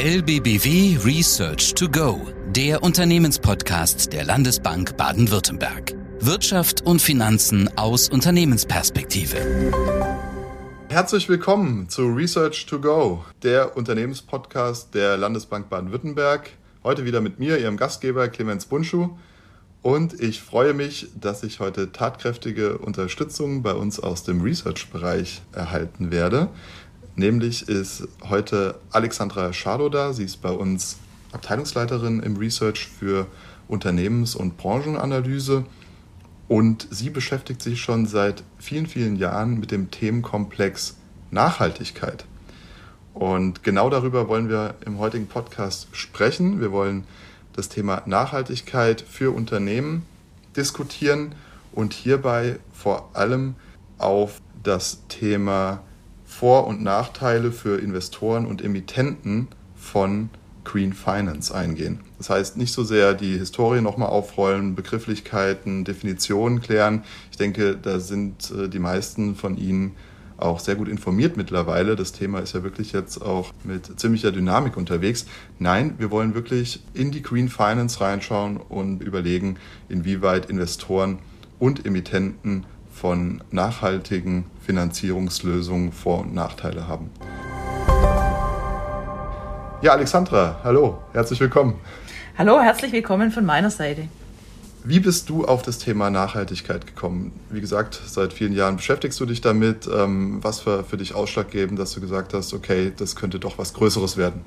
LBBW Research to Go, der Unternehmenspodcast der Landesbank Baden-Württemberg. Wirtschaft und Finanzen aus Unternehmensperspektive. Herzlich willkommen zu Research to Go, der Unternehmenspodcast der Landesbank Baden-Württemberg. Heute wieder mit mir, Ihrem Gastgeber Clemens Bunschuh. Und ich freue mich, dass ich heute tatkräftige Unterstützung bei uns aus dem Research-Bereich erhalten werde. Nämlich ist heute Alexandra Schado da. Sie ist bei uns Abteilungsleiterin im Research für Unternehmens- und Branchenanalyse. Und sie beschäftigt sich schon seit vielen, vielen Jahren mit dem Themenkomplex Nachhaltigkeit. Und genau darüber wollen wir im heutigen Podcast sprechen. Wir wollen das Thema Nachhaltigkeit für Unternehmen diskutieren und hierbei vor allem auf das Thema vor- und Nachteile für Investoren und Emittenten von Green Finance eingehen. Das heißt, nicht so sehr die Historie nochmal aufrollen, Begrifflichkeiten, Definitionen klären. Ich denke, da sind äh, die meisten von Ihnen auch sehr gut informiert mittlerweile. Das Thema ist ja wirklich jetzt auch mit ziemlicher Dynamik unterwegs. Nein, wir wollen wirklich in die Green Finance reinschauen und überlegen, inwieweit Investoren und Emittenten von nachhaltigen Finanzierungslösungen Vor- und Nachteile haben. Ja, Alexandra, hallo, herzlich willkommen. Hallo, herzlich willkommen von meiner Seite. Wie bist du auf das Thema Nachhaltigkeit gekommen? Wie gesagt, seit vielen Jahren beschäftigst du dich damit. Ähm, was war für dich ausschlaggebend, dass du gesagt hast, okay, das könnte doch was Größeres werden?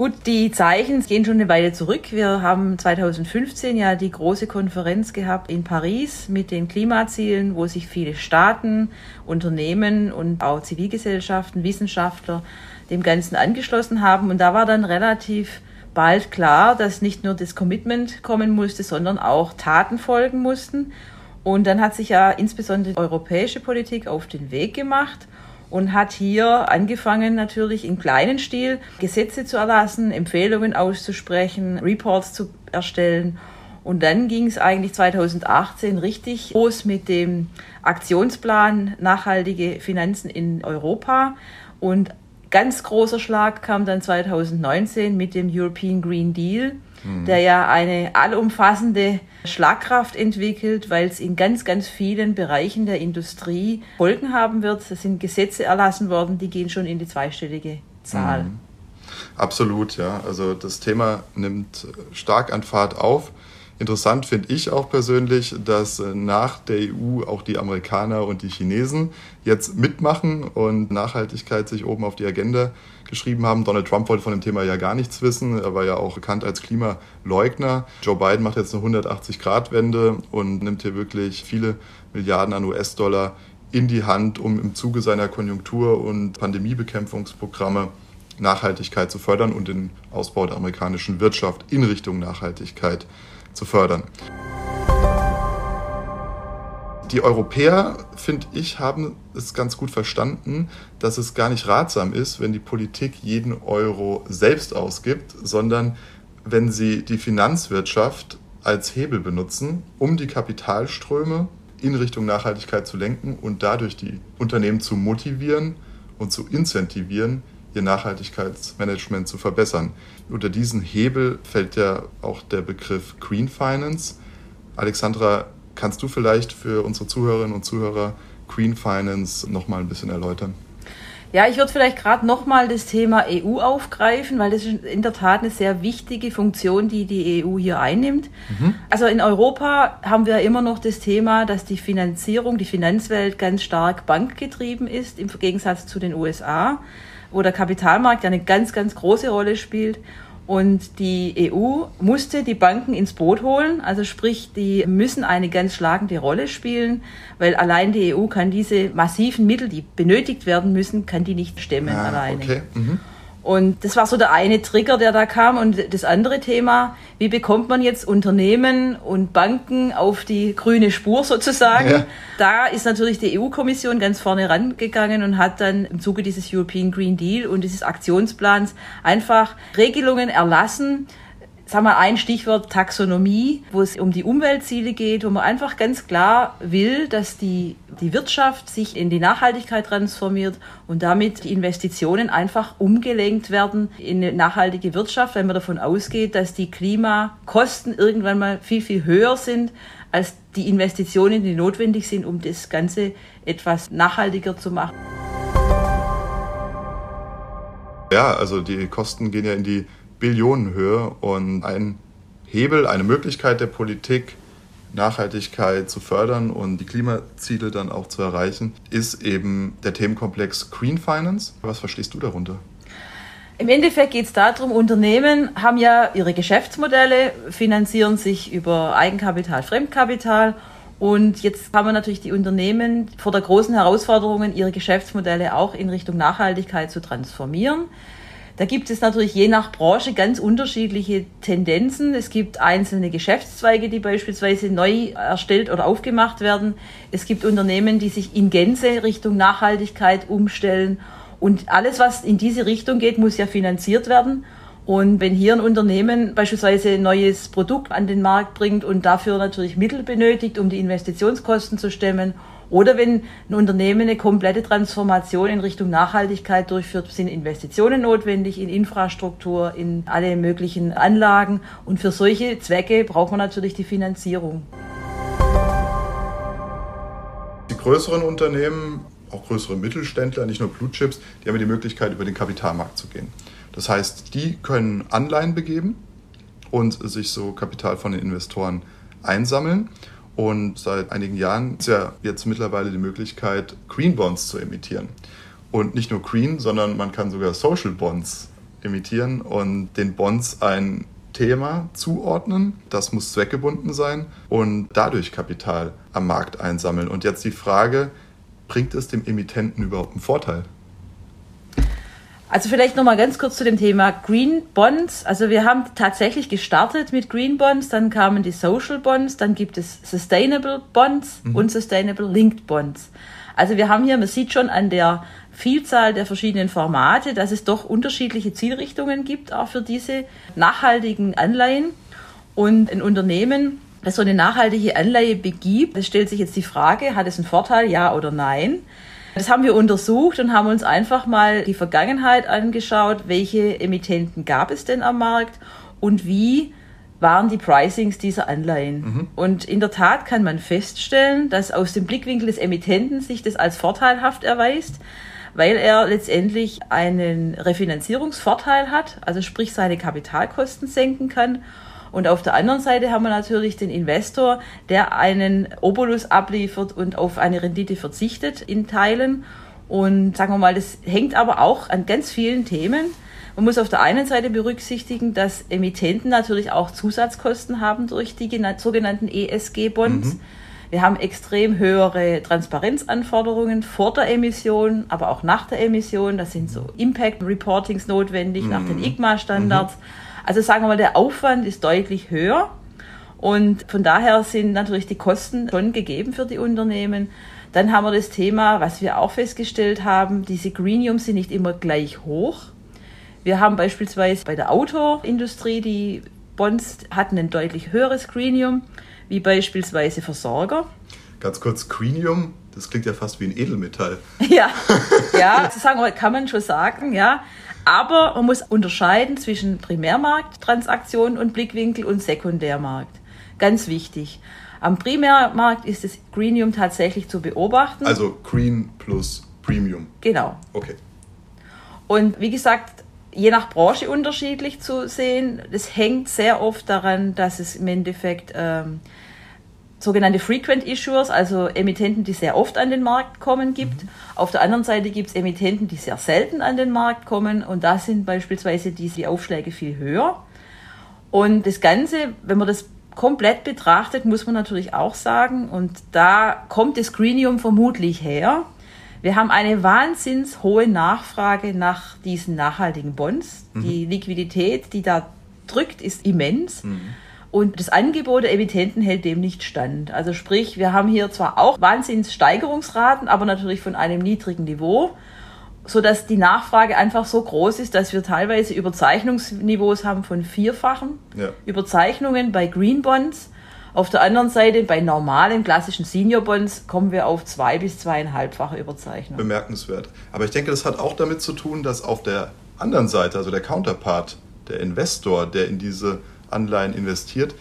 Gut, die Zeichen gehen schon eine Weile zurück. Wir haben 2015 ja die große Konferenz gehabt in Paris mit den Klimazielen, wo sich viele Staaten, Unternehmen und auch Zivilgesellschaften, Wissenschaftler dem Ganzen angeschlossen haben. Und da war dann relativ bald klar, dass nicht nur das Commitment kommen musste, sondern auch Taten folgen mussten. Und dann hat sich ja insbesondere die europäische Politik auf den Weg gemacht und hat hier angefangen natürlich im kleinen Stil Gesetze zu erlassen, Empfehlungen auszusprechen, Reports zu erstellen. Und dann ging es eigentlich 2018 richtig los mit dem Aktionsplan Nachhaltige Finanzen in Europa. Und ganz großer Schlag kam dann 2019 mit dem European Green Deal, der ja eine allumfassende Schlagkraft entwickelt, weil es in ganz, ganz vielen Bereichen der Industrie Folgen haben wird. Es sind Gesetze erlassen worden, die gehen schon in die zweistellige Zahl. Mhm. Absolut, ja. Also das Thema nimmt stark an Fahrt auf. Interessant finde ich auch persönlich, dass äh, nach der EU auch die Amerikaner und die Chinesen jetzt mitmachen und Nachhaltigkeit sich oben auf die Agenda geschrieben haben. Donald Trump wollte von dem Thema ja gar nichts wissen. Er war ja auch bekannt als Klimaleugner. Joe Biden macht jetzt eine 180-Grad-Wende und nimmt hier wirklich viele Milliarden an US-Dollar in die Hand, um im Zuge seiner Konjunktur- und Pandemiebekämpfungsprogramme Nachhaltigkeit zu fördern und den Ausbau der amerikanischen Wirtschaft in Richtung Nachhaltigkeit zu fördern. Die Europäer, finde ich, haben es ganz gut verstanden, dass es gar nicht ratsam ist, wenn die Politik jeden Euro selbst ausgibt, sondern wenn sie die Finanzwirtschaft als Hebel benutzen, um die Kapitalströme in Richtung Nachhaltigkeit zu lenken und dadurch die Unternehmen zu motivieren und zu incentivieren, ihr Nachhaltigkeitsmanagement zu verbessern. Unter diesen Hebel fällt ja auch der Begriff Green Finance. Alexandra, kannst du vielleicht für unsere Zuhörerinnen und Zuhörer Green Finance noch mal ein bisschen erläutern? Ja, ich würde vielleicht gerade nochmal das Thema EU aufgreifen, weil das ist in der Tat eine sehr wichtige Funktion, die die EU hier einnimmt. Mhm. Also in Europa haben wir immer noch das Thema, dass die Finanzierung, die Finanzwelt ganz stark bankgetrieben ist, im Gegensatz zu den USA wo der Kapitalmarkt ja eine ganz, ganz große Rolle spielt. Und die EU musste die Banken ins Boot holen, also sprich, die müssen eine ganz schlagende Rolle spielen, weil allein die EU kann diese massiven Mittel, die benötigt werden müssen, kann die nicht stemmen ah, alleine. Okay. Mhm. Und das war so der eine Trigger, der da kam. Und das andere Thema, wie bekommt man jetzt Unternehmen und Banken auf die grüne Spur sozusagen? Ja. Da ist natürlich die EU-Kommission ganz vorne rangegangen und hat dann im Zuge dieses European Green Deal und dieses Aktionsplans einfach Regelungen erlassen, Sag mal ein Stichwort Taxonomie, wo es um die Umweltziele geht, wo man einfach ganz klar will, dass die, die Wirtschaft sich in die Nachhaltigkeit transformiert und damit die Investitionen einfach umgelenkt werden in eine nachhaltige Wirtschaft, wenn man davon ausgeht, dass die Klimakosten irgendwann mal viel, viel höher sind als die Investitionen, die notwendig sind, um das Ganze etwas nachhaltiger zu machen. Ja, also die Kosten gehen ja in die Billionenhöhe und ein Hebel, eine Möglichkeit der Politik, Nachhaltigkeit zu fördern und die Klimaziele dann auch zu erreichen, ist eben der Themenkomplex Green Finance. Was verstehst du darunter? Im Endeffekt geht es darum, Unternehmen haben ja ihre Geschäftsmodelle, finanzieren sich über Eigenkapital, Fremdkapital und jetzt haben wir natürlich die Unternehmen vor der großen Herausforderung, ihre Geschäftsmodelle auch in Richtung Nachhaltigkeit zu transformieren. Da gibt es natürlich je nach Branche ganz unterschiedliche Tendenzen. Es gibt einzelne Geschäftszweige, die beispielsweise neu erstellt oder aufgemacht werden. Es gibt Unternehmen, die sich in Gänze Richtung Nachhaltigkeit umstellen. Und alles, was in diese Richtung geht, muss ja finanziert werden. Und wenn hier ein Unternehmen beispielsweise ein neues Produkt an den Markt bringt und dafür natürlich Mittel benötigt, um die Investitionskosten zu stemmen, oder wenn ein Unternehmen eine komplette Transformation in Richtung Nachhaltigkeit durchführt, sind Investitionen notwendig in Infrastruktur, in alle möglichen Anlagen. Und für solche Zwecke braucht man natürlich die Finanzierung. Die größeren Unternehmen, auch größere Mittelständler, nicht nur Blue Chips, die haben die Möglichkeit, über den Kapitalmarkt zu gehen. Das heißt, die können Anleihen begeben und sich so Kapital von den Investoren einsammeln. Und seit einigen Jahren ist ja jetzt mittlerweile die Möglichkeit, Green Bonds zu emittieren. Und nicht nur Green, sondern man kann sogar Social Bonds emittieren und den Bonds ein Thema zuordnen. Das muss zweckgebunden sein und dadurch Kapital am Markt einsammeln. Und jetzt die Frage, bringt es dem Emittenten überhaupt einen Vorteil? Also vielleicht noch mal ganz kurz zu dem Thema Green Bonds. Also wir haben tatsächlich gestartet mit Green Bonds, dann kamen die Social Bonds, dann gibt es Sustainable Bonds mhm. und Sustainable Linked Bonds. Also wir haben hier, man sieht schon an der Vielzahl der verschiedenen Formate, dass es doch unterschiedliche Zielrichtungen gibt, auch für diese nachhaltigen Anleihen. Und ein Unternehmen, das so eine nachhaltige Anleihe begibt, das stellt sich jetzt die Frage, hat es einen Vorteil, ja oder nein? Das haben wir untersucht und haben uns einfach mal die Vergangenheit angeschaut, welche Emittenten gab es denn am Markt und wie waren die Pricings dieser Anleihen. Mhm. Und in der Tat kann man feststellen, dass aus dem Blickwinkel des Emittenten sich das als vorteilhaft erweist, weil er letztendlich einen Refinanzierungsvorteil hat, also sprich seine Kapitalkosten senken kann und auf der anderen Seite haben wir natürlich den Investor, der einen Obolus abliefert und auf eine Rendite verzichtet in Teilen. Und sagen wir mal, das hängt aber auch an ganz vielen Themen. Man muss auf der einen Seite berücksichtigen, dass Emittenten natürlich auch Zusatzkosten haben durch die sogenannten ESG-Bonds. Mhm. Wir haben extrem höhere Transparenzanforderungen vor der Emission, aber auch nach der Emission. Das sind so Impact Reportings notwendig mhm. nach den IGMA-Standards. Mhm. Also sagen wir mal, der Aufwand ist deutlich höher. Und von daher sind natürlich die Kosten schon gegeben für die Unternehmen. Dann haben wir das Thema, was wir auch festgestellt haben, diese Greeniums sind nicht immer gleich hoch. Wir haben beispielsweise bei der Autoindustrie, die Bonds hatten ein deutlich höheres Greenium, wie beispielsweise Versorger. Ganz kurz, Greenium, das klingt ja fast wie ein Edelmetall. Ja, ja, wir, kann man schon sagen, ja. Aber man muss unterscheiden zwischen Primärmarkttransaktionen und Blickwinkel und Sekundärmarkt. Ganz wichtig. Am Primärmarkt ist das Greenium tatsächlich zu beobachten. Also Green plus Premium. Genau. Okay. Und wie gesagt, je nach Branche unterschiedlich zu sehen. Das hängt sehr oft daran, dass es im Endeffekt ähm, sogenannte Frequent Issuers, also Emittenten, die sehr oft an den Markt kommen, gibt. Mhm. Auf der anderen Seite gibt es Emittenten, die sehr selten an den Markt kommen und da sind beispielsweise diese Aufschläge viel höher. Und das Ganze, wenn man das komplett betrachtet, muss man natürlich auch sagen, und da kommt das Greenium vermutlich her. Wir haben eine wahnsinns hohe Nachfrage nach diesen nachhaltigen Bonds. Mhm. Die Liquidität, die da drückt, ist immens. Mhm. Und das Angebot der Emittenten hält dem nicht stand. Also sprich, wir haben hier zwar auch Wahnsinnssteigerungsraten, aber natürlich von einem niedrigen Niveau, sodass die Nachfrage einfach so groß ist, dass wir teilweise Überzeichnungsniveaus haben von vierfachen ja. Überzeichnungen bei Green Bonds. Auf der anderen Seite bei normalen klassischen Senior Bonds kommen wir auf zwei bis zweieinhalbfache Überzeichnung. Bemerkenswert. Aber ich denke, das hat auch damit zu tun, dass auf der anderen Seite, also der Counterpart, der Investor, der in diese Anleihen investiert,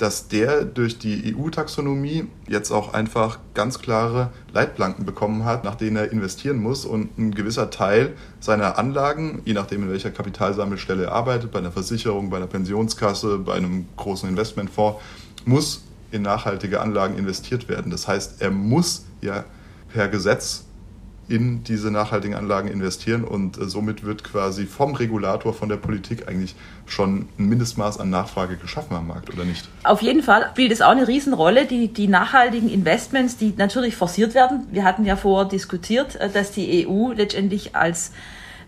dass der durch die EU-Taxonomie jetzt auch einfach ganz klare Leitplanken bekommen hat, nach denen er investieren muss und ein gewisser Teil seiner Anlagen, je nachdem in welcher Kapitalsammelstelle er arbeitet, bei einer Versicherung, bei einer Pensionskasse, bei einem großen Investmentfonds, muss in nachhaltige Anlagen investiert werden. Das heißt, er muss ja per Gesetz in diese nachhaltigen Anlagen investieren und äh, somit wird quasi vom Regulator, von der Politik eigentlich schon ein Mindestmaß an Nachfrage geschaffen am Markt, oder nicht? Auf jeden Fall spielt es auch eine Riesenrolle, die, die nachhaltigen Investments, die natürlich forciert werden. Wir hatten ja vorher diskutiert, äh, dass die EU letztendlich als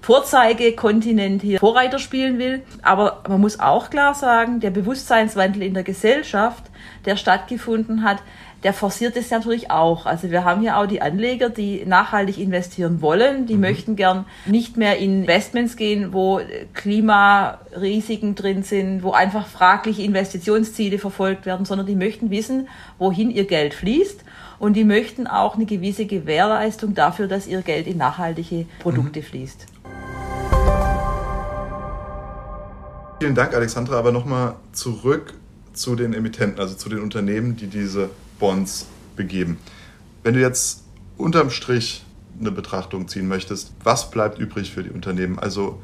Vorzeigekontinent hier Vorreiter spielen will. Aber man muss auch klar sagen, der Bewusstseinswandel in der Gesellschaft, der stattgefunden hat, der forciert es natürlich auch. Also wir haben hier auch die Anleger, die nachhaltig investieren wollen, die mhm. möchten gern nicht mehr in Investments gehen, wo Klimarisiken drin sind, wo einfach fragliche Investitionsziele verfolgt werden, sondern die möchten wissen, wohin ihr Geld fließt. Und die möchten auch eine gewisse Gewährleistung dafür, dass ihr Geld in nachhaltige Produkte mhm. fließt. Vielen Dank, Alexandra. Aber nochmal zurück zu den Emittenten, also zu den Unternehmen, die diese Bonds begeben. Wenn du jetzt unterm Strich eine Betrachtung ziehen möchtest, was bleibt übrig für die Unternehmen? Also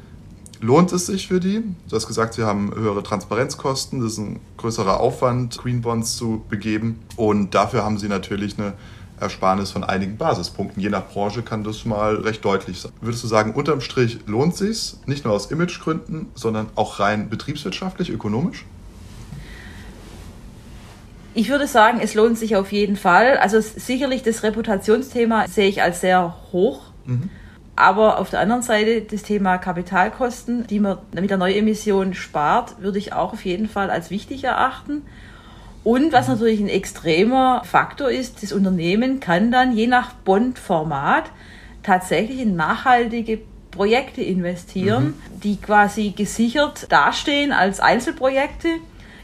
lohnt es sich für die? Du hast gesagt, sie haben höhere Transparenzkosten, das ist ein größerer Aufwand, Green Bonds zu begeben und dafür haben sie natürlich eine Ersparnis von einigen Basispunkten. Je nach Branche kann das mal recht deutlich sein. Würdest du sagen, unterm Strich lohnt sich nicht nur aus Imagegründen, sondern auch rein betriebswirtschaftlich, ökonomisch? Ich würde sagen, es lohnt sich auf jeden Fall. Also sicherlich das Reputationsthema sehe ich als sehr hoch. Mhm. Aber auf der anderen Seite das Thema Kapitalkosten, die man mit der Neuemission spart, würde ich auch auf jeden Fall als wichtig erachten. Und was natürlich ein extremer Faktor ist, das Unternehmen kann dann je nach Bondformat tatsächlich in nachhaltige Projekte investieren, mhm. die quasi gesichert dastehen als Einzelprojekte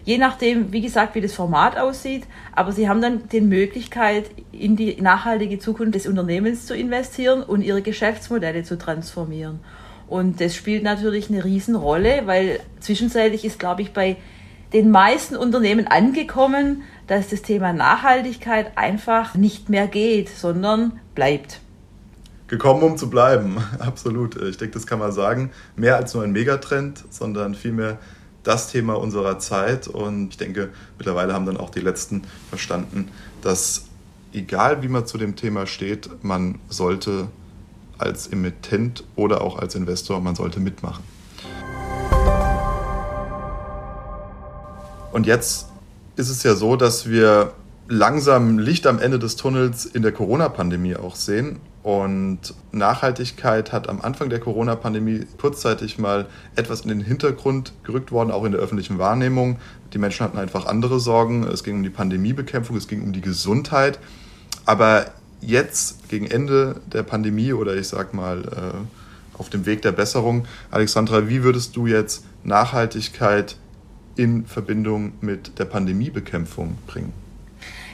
je nachdem, wie gesagt, wie das Format aussieht. Aber sie haben dann die Möglichkeit, in die nachhaltige Zukunft des Unternehmens zu investieren und ihre Geschäftsmodelle zu transformieren. Und das spielt natürlich eine Riesenrolle, weil zwischenzeitlich ist, glaube ich, bei den meisten Unternehmen angekommen, dass das Thema Nachhaltigkeit einfach nicht mehr geht, sondern bleibt. Gekommen, um zu bleiben, absolut. Ich denke, das kann man sagen. Mehr als nur ein Megatrend, sondern vielmehr das Thema unserer Zeit. Und ich denke, mittlerweile haben dann auch die Letzten verstanden, dass egal wie man zu dem Thema steht, man sollte als Emittent oder auch als Investor, man sollte mitmachen. Und jetzt ist es ja so, dass wir langsam Licht am Ende des Tunnels in der Corona-Pandemie auch sehen. Und Nachhaltigkeit hat am Anfang der Corona-Pandemie kurzzeitig mal etwas in den Hintergrund gerückt worden, auch in der öffentlichen Wahrnehmung. Die Menschen hatten einfach andere Sorgen. Es ging um die Pandemiebekämpfung, es ging um die Gesundheit. Aber jetzt, gegen Ende der Pandemie oder ich sag mal äh, auf dem Weg der Besserung, Alexandra, wie würdest du jetzt Nachhaltigkeit in Verbindung mit der Pandemiebekämpfung bringen?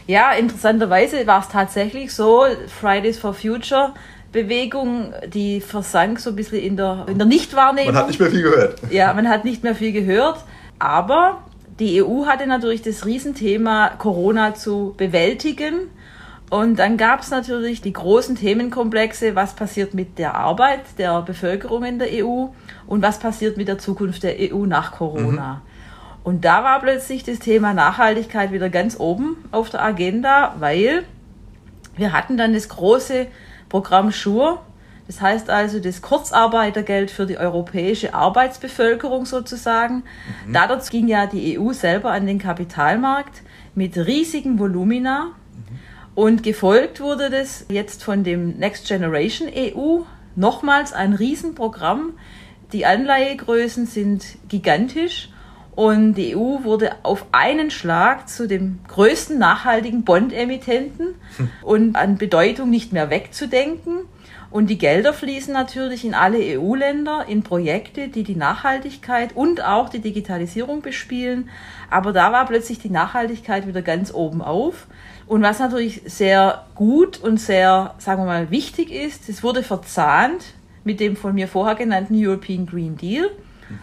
Ja, interessanterweise war es tatsächlich so, Fridays for Future Bewegung, die versank so ein bisschen in der, in der Nichtwahrnehmung. Man hat nicht mehr viel gehört. Ja, man hat nicht mehr viel gehört. Aber die EU hatte natürlich das Riesenthema Corona zu bewältigen. Und dann gab es natürlich die großen Themenkomplexe, was passiert mit der Arbeit der Bevölkerung in der EU und was passiert mit der Zukunft der EU nach Corona. Mhm. Und da war plötzlich das Thema Nachhaltigkeit wieder ganz oben auf der Agenda, weil wir hatten dann das große Programm Schur. Das heißt also das Kurzarbeitergeld für die europäische Arbeitsbevölkerung sozusagen. Mhm. Dadurch ging ja die EU selber an den Kapitalmarkt mit riesigen Volumina. Mhm. Und gefolgt wurde das jetzt von dem Next Generation EU. Nochmals ein Riesenprogramm. Die Anleihegrößen sind gigantisch. Und die EU wurde auf einen Schlag zu dem größten nachhaltigen Bond-Emittenten hm. und an Bedeutung nicht mehr wegzudenken. Und die Gelder fließen natürlich in alle EU-Länder, in Projekte, die die Nachhaltigkeit und auch die Digitalisierung bespielen. Aber da war plötzlich die Nachhaltigkeit wieder ganz oben auf. Und was natürlich sehr gut und sehr, sagen wir mal, wichtig ist, es wurde verzahnt mit dem von mir vorher genannten European Green Deal.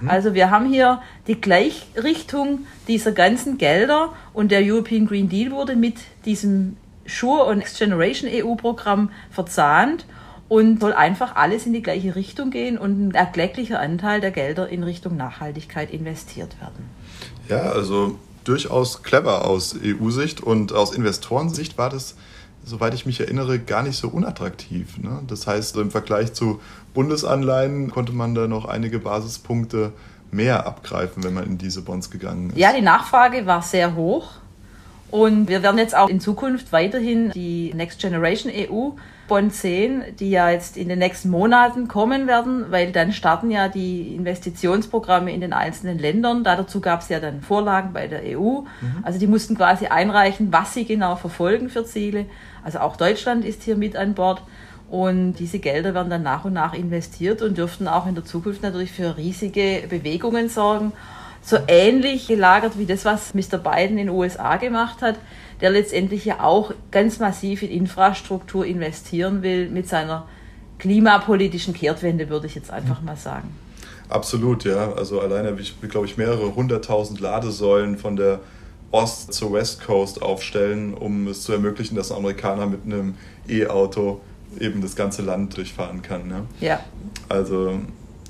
Mhm. Also wir haben hier die Gleichrichtung dieser ganzen Gelder und der European Green Deal wurde mit diesem SURE und Next Generation EU-Programm verzahnt und soll einfach alles in die gleiche Richtung gehen und ein erklecklicher Anteil der Gelder in Richtung Nachhaltigkeit investiert werden. Ja, also durchaus clever aus EU-Sicht und aus Investorensicht war das, soweit ich mich erinnere, gar nicht so unattraktiv. Ne? Das heißt, im Vergleich zu Bundesanleihen konnte man da noch einige Basispunkte mehr abgreifen, wenn man in diese Bonds gegangen ist. Ja, die Nachfrage war sehr hoch. Und wir werden jetzt auch in Zukunft weiterhin die Next Generation EU Bonn 10, die ja jetzt in den nächsten Monaten kommen werden, weil dann starten ja die Investitionsprogramme in den einzelnen Ländern. dazu gab es ja dann Vorlagen bei der EU. Mhm. Also die mussten quasi einreichen, was sie genau verfolgen für Ziele. Also auch Deutschland ist hier mit an Bord. Und diese Gelder werden dann nach und nach investiert und dürften auch in der Zukunft natürlich für riesige Bewegungen sorgen so ähnlich gelagert wie das, was Mr. Biden in den USA gemacht hat, der letztendlich ja auch ganz massiv in Infrastruktur investieren will mit seiner klimapolitischen Kehrtwende, würde ich jetzt einfach mal sagen. Absolut, ja. Also alleine ich, glaube ich, mehrere hunderttausend Ladesäulen von der Ost zur West Coast aufstellen, um es zu ermöglichen, dass ein Amerikaner mit einem E-Auto eben das ganze Land durchfahren kann. Ne? Ja. Also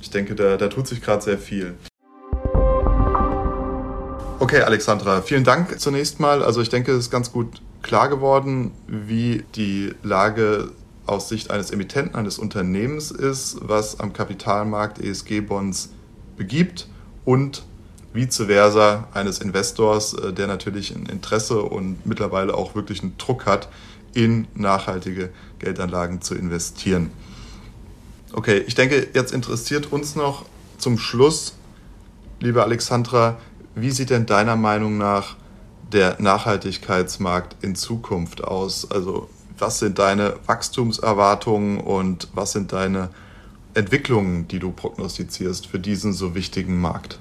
ich denke, da, da tut sich gerade sehr viel. Okay, Alexandra, vielen Dank zunächst mal. Also ich denke, es ist ganz gut klar geworden, wie die Lage aus Sicht eines Emittenten, eines Unternehmens ist, was am Kapitalmarkt ESG-Bonds begibt und vice versa eines Investors, äh, der natürlich ein Interesse und mittlerweile auch wirklich einen Druck hat, in nachhaltige Geldanlagen zu investieren. Okay, ich denke, jetzt interessiert uns noch zum Schluss, liebe Alexandra, wie sieht denn deiner Meinung nach der Nachhaltigkeitsmarkt in Zukunft aus? Also was sind deine Wachstumserwartungen und was sind deine Entwicklungen, die du prognostizierst für diesen so wichtigen Markt?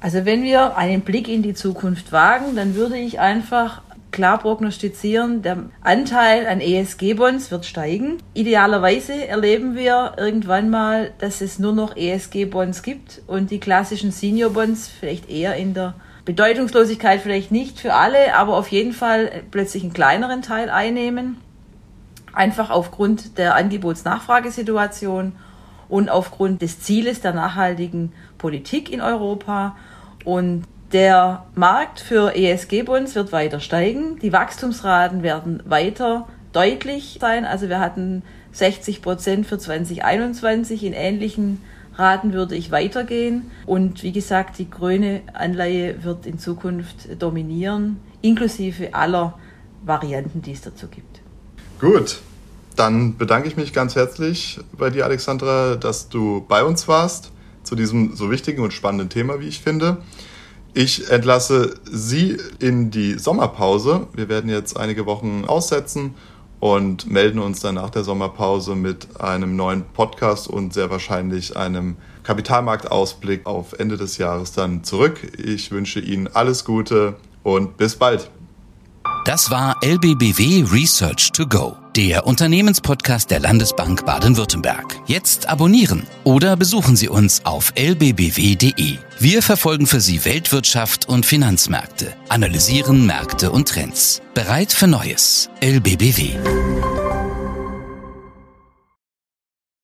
Also wenn wir einen Blick in die Zukunft wagen, dann würde ich einfach klar prognostizieren, der Anteil an ESG-Bonds wird steigen. Idealerweise erleben wir irgendwann mal, dass es nur noch ESG-Bonds gibt und die klassischen Senior-Bonds vielleicht eher in der Bedeutungslosigkeit vielleicht nicht für alle, aber auf jeden Fall plötzlich einen kleineren Teil einnehmen. Einfach aufgrund der Angebots-Nachfragesituation und aufgrund des Zieles der nachhaltigen Politik in Europa. Und der Markt für ESG-Bonds wird weiter steigen. Die Wachstumsraten werden weiter deutlich sein. Also wir hatten 60 Prozent für 2021. In ähnlichen Raten würde ich weitergehen. Und wie gesagt, die grüne Anleihe wird in Zukunft dominieren, inklusive aller Varianten, die es dazu gibt. Gut, dann bedanke ich mich ganz herzlich bei dir, Alexandra, dass du bei uns warst zu diesem so wichtigen und spannenden Thema, wie ich finde. Ich entlasse Sie in die Sommerpause. Wir werden jetzt einige Wochen aussetzen und melden uns dann nach der Sommerpause mit einem neuen Podcast und sehr wahrscheinlich einem Kapitalmarktausblick auf Ende des Jahres dann zurück. Ich wünsche Ihnen alles Gute und bis bald. Das war LBBW Research to Go, der Unternehmenspodcast der Landesbank Baden-Württemberg. Jetzt abonnieren oder besuchen Sie uns auf lbbw.de. Wir verfolgen für Sie Weltwirtschaft und Finanzmärkte, analysieren Märkte und Trends. Bereit für Neues. LBBW.